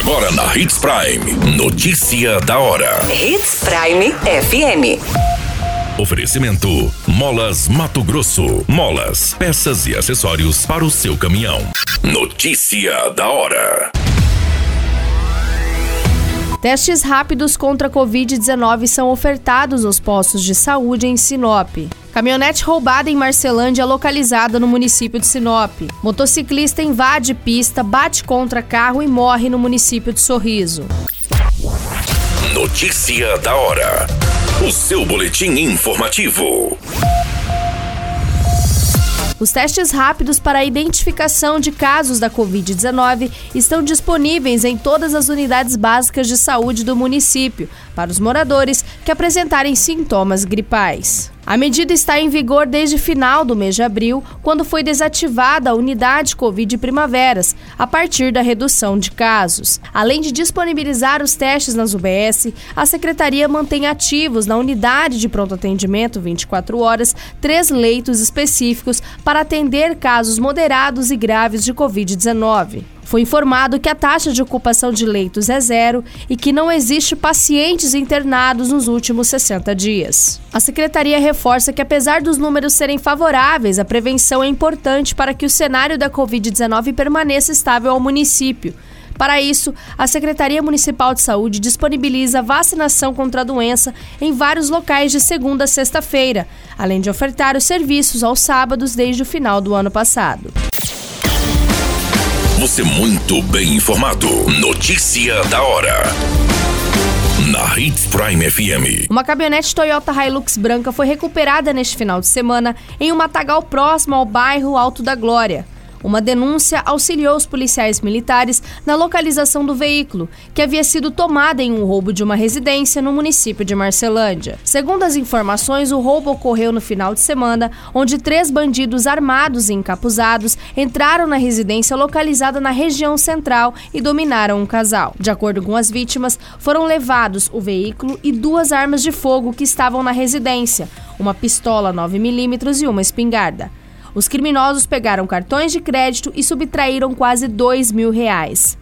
Agora na Hits Prime. Notícia da hora. Hits Prime FM. Oferecimento: Molas Mato Grosso. Molas, peças e acessórios para o seu caminhão. Notícia da hora. Testes rápidos contra a Covid-19 são ofertados nos postos de saúde em Sinop. Caminhonete roubada em Marcelândia localizada no município de Sinop. Motociclista invade pista, bate contra carro e morre no município de Sorriso. Notícia da hora. O seu boletim informativo. Os testes rápidos para a identificação de casos da Covid-19 estão disponíveis em todas as unidades básicas de saúde do município, para os moradores que apresentarem sintomas gripais. A medida está em vigor desde final do mês de abril, quando foi desativada a unidade Covid Primaveras, a partir da redução de casos. Além de disponibilizar os testes nas UBS, a Secretaria mantém ativos na unidade de pronto atendimento 24 horas três leitos específicos para atender casos moderados e graves de Covid-19. Foi informado que a taxa de ocupação de leitos é zero e que não existe pacientes internados nos últimos 60 dias. A secretaria reforça que, apesar dos números serem favoráveis, a prevenção é importante para que o cenário da Covid-19 permaneça estável ao município. Para isso, a Secretaria Municipal de Saúde disponibiliza vacinação contra a doença em vários locais de segunda a sexta-feira, além de ofertar os serviços aos sábados desde o final do ano passado. Você muito bem informado. Notícia da hora. Na Hits Prime FM. Uma caminhonete Toyota Hilux branca foi recuperada neste final de semana em um matagal próximo ao bairro Alto da Glória. Uma denúncia auxiliou os policiais militares na localização do veículo, que havia sido tomado em um roubo de uma residência no município de Marcelândia. Segundo as informações, o roubo ocorreu no final de semana, onde três bandidos armados e encapuzados entraram na residência localizada na região central e dominaram um casal. De acordo com as vítimas, foram levados o veículo e duas armas de fogo que estavam na residência, uma pistola 9mm e uma espingarda. Os criminosos pegaram cartões de crédito e subtraíram quase dois mil reais.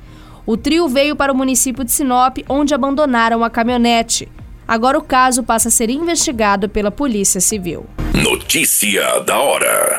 O trio veio para o município de Sinop, onde abandonaram a caminhonete. Agora o caso passa a ser investigado pela Polícia Civil. Notícia da hora.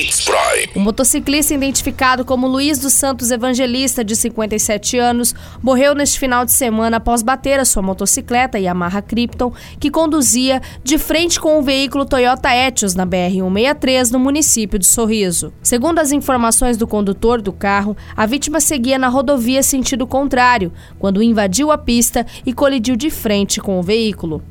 Hits Prime. O motociclista identificado como Luiz dos Santos Evangelista, de 57 anos, morreu neste final de semana após bater a sua motocicleta Yamaha Krypton, que conduzia de frente com o veículo Toyota Etios na BR-163, no município de Sorriso. Segundo as informações do condutor do carro, a vítima seguia na rodovia sentido contrário, quando invadiu a pista e colidiu de frente com o veículo.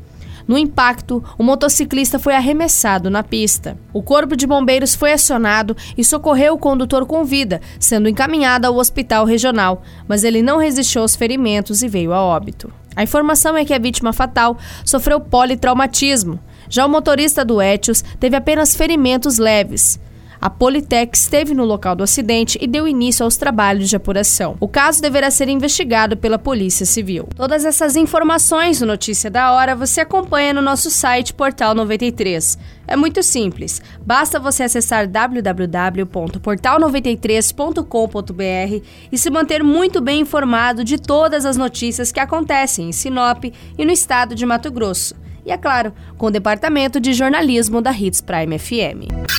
No impacto, o motociclista foi arremessado na pista. O corpo de bombeiros foi acionado e socorreu o condutor com vida, sendo encaminhado ao hospital regional, mas ele não resistiu aos ferimentos e veio a óbito. A informação é que a vítima fatal sofreu politraumatismo. Já o motorista do Etios teve apenas ferimentos leves. A Politec esteve no local do acidente e deu início aos trabalhos de apuração. O caso deverá ser investigado pela Polícia Civil. Todas essas informações no Notícia da Hora você acompanha no nosso site Portal 93. É muito simples. Basta você acessar www.portal93.com.br e se manter muito bem informado de todas as notícias que acontecem em Sinop e no estado de Mato Grosso. E é claro, com o departamento de jornalismo da Hits Prime FM.